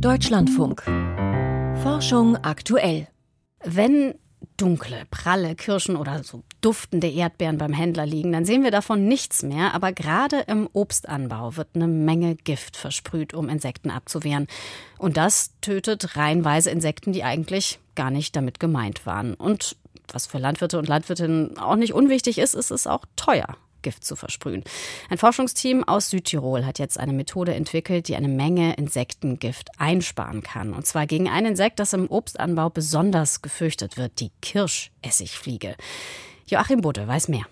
Deutschlandfunk. Forschung aktuell. Wenn dunkle, pralle Kirschen oder so duftende Erdbeeren beim Händler liegen, dann sehen wir davon nichts mehr. Aber gerade im Obstanbau wird eine Menge Gift versprüht, um Insekten abzuwehren. Und das tötet reihenweise Insekten, die eigentlich gar nicht damit gemeint waren. Und was für Landwirte und Landwirtinnen auch nicht unwichtig ist, ist es auch teuer. Gift zu versprühen. Ein Forschungsteam aus Südtirol hat jetzt eine Methode entwickelt, die eine Menge Insektengift einsparen kann. Und zwar gegen ein Insekt, das im Obstanbau besonders gefürchtet wird, die Kirschessigfliege. Joachim Budde weiß mehr.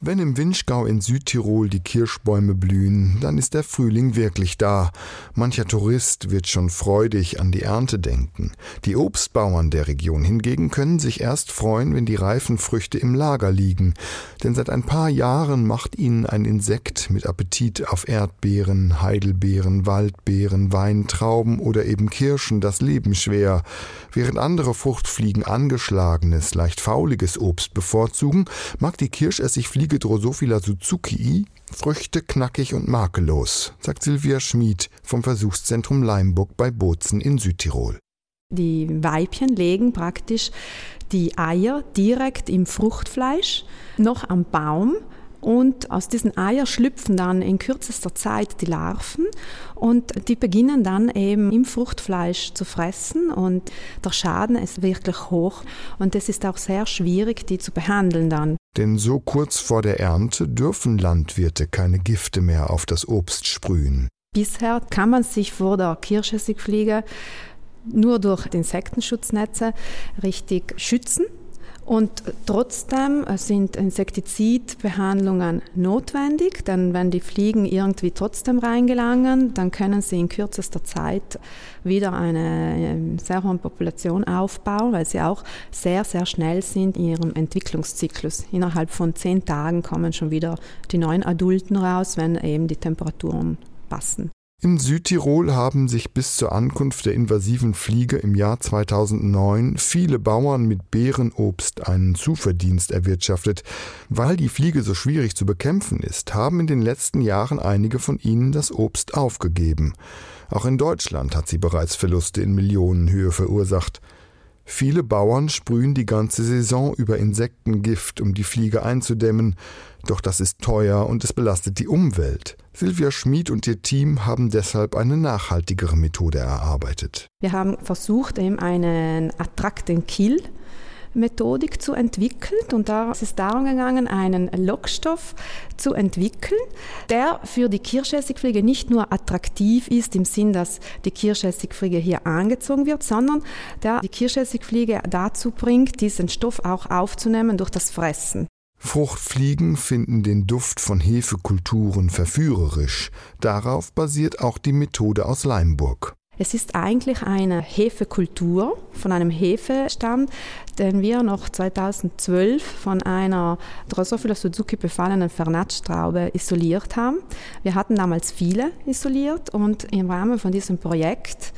Wenn im Winschgau in Südtirol die Kirschbäume blühen, dann ist der Frühling wirklich da. Mancher Tourist wird schon freudig an die Ernte denken. Die Obstbauern der Region hingegen können sich erst freuen, wenn die reifen Früchte im Lager liegen. Denn seit ein paar Jahren macht ihnen ein Insekt mit Appetit auf Erdbeeren, Heidelbeeren, Waldbeeren, Weintrauben oder eben Kirschen das Leben schwer. Während andere Fruchtfliegen angeschlagenes, leicht fauliges Obst bevorzugen, mag die Kirschessigfliege Fliege Drosophila suzukii Früchte knackig und makellos, sagt Silvia Schmid vom Versuchszentrum Leimburg bei Bozen in Südtirol. Die Weibchen legen praktisch die Eier direkt im Fruchtfleisch noch am Baum und aus diesen Eiern schlüpfen dann in kürzester Zeit die Larven und die beginnen dann eben im Fruchtfleisch zu fressen und der Schaden ist wirklich hoch und es ist auch sehr schwierig, die zu behandeln dann. Denn so kurz vor der Ernte dürfen Landwirte keine Gifte mehr auf das Obst sprühen. Bisher kann man sich vor der Kirschessigfliege nur durch Insektenschutznetze richtig schützen. Und trotzdem sind Insektizidbehandlungen notwendig, denn wenn die Fliegen irgendwie trotzdem reingelangen, dann können sie in kürzester Zeit wieder eine ähm, sehr hohe Population aufbauen, weil sie auch sehr, sehr schnell sind in ihrem Entwicklungszyklus. Innerhalb von zehn Tagen kommen schon wieder die neuen Adulten raus, wenn eben die Temperaturen passen. In Südtirol haben sich bis zur Ankunft der invasiven Fliege im Jahr 2009 viele Bauern mit Beerenobst einen Zuverdienst erwirtschaftet. Weil die Fliege so schwierig zu bekämpfen ist, haben in den letzten Jahren einige von ihnen das Obst aufgegeben. Auch in Deutschland hat sie bereits Verluste in Millionenhöhe verursacht. Viele Bauern sprühen die ganze Saison über Insektengift, um die Fliege einzudämmen, doch das ist teuer und es belastet die Umwelt. Silvia Schmid und ihr Team haben deshalb eine nachhaltigere Methode erarbeitet. Wir haben versucht, eben einen Attract and Kill Methodik zu entwickeln. Und da ist es darum gegangen, einen Lockstoff zu entwickeln, der für die Kirschessigfliege nicht nur attraktiv ist, im Sinn, dass die Kirschessigfliege hier angezogen wird, sondern der die Kirschessigfliege dazu bringt, diesen Stoff auch aufzunehmen durch das Fressen. Fruchtfliegen finden den Duft von Hefekulturen verführerisch. Darauf basiert auch die Methode aus Leimburg. Es ist eigentlich eine Hefekultur von einem Hefestamm, den wir noch 2012 von einer Drosophila Suzuki befallenen Vernatschtraube isoliert haben. Wir hatten damals viele isoliert und im Rahmen von diesem Projekt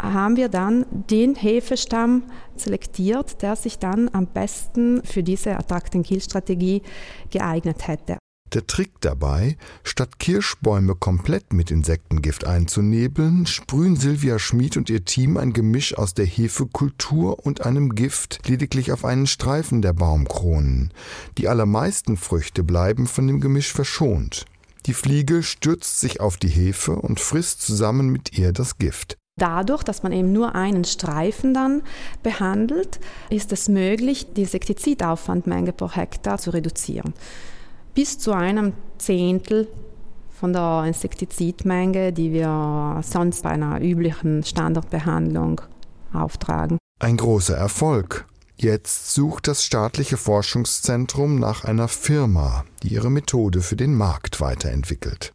haben wir dann den Hefestamm selektiert, der sich dann am besten für diese Attract-and-Kill-Strategie geeignet hätte. Der Trick dabei, statt Kirschbäume komplett mit Insektengift einzunebeln, sprühen Silvia Schmid und ihr Team ein Gemisch aus der Hefekultur und einem Gift lediglich auf einen Streifen der Baumkronen. Die allermeisten Früchte bleiben von dem Gemisch verschont. Die Fliege stürzt sich auf die Hefe und frisst zusammen mit ihr das Gift. Dadurch, dass man eben nur einen Streifen dann behandelt, ist es möglich, die Insektizidaufwandmenge pro Hektar zu reduzieren bis zu einem Zehntel von der Insektizidmenge, die wir sonst bei einer üblichen Standardbehandlung auftragen. Ein großer Erfolg. Jetzt sucht das staatliche Forschungszentrum nach einer Firma, die ihre Methode für den Markt weiterentwickelt.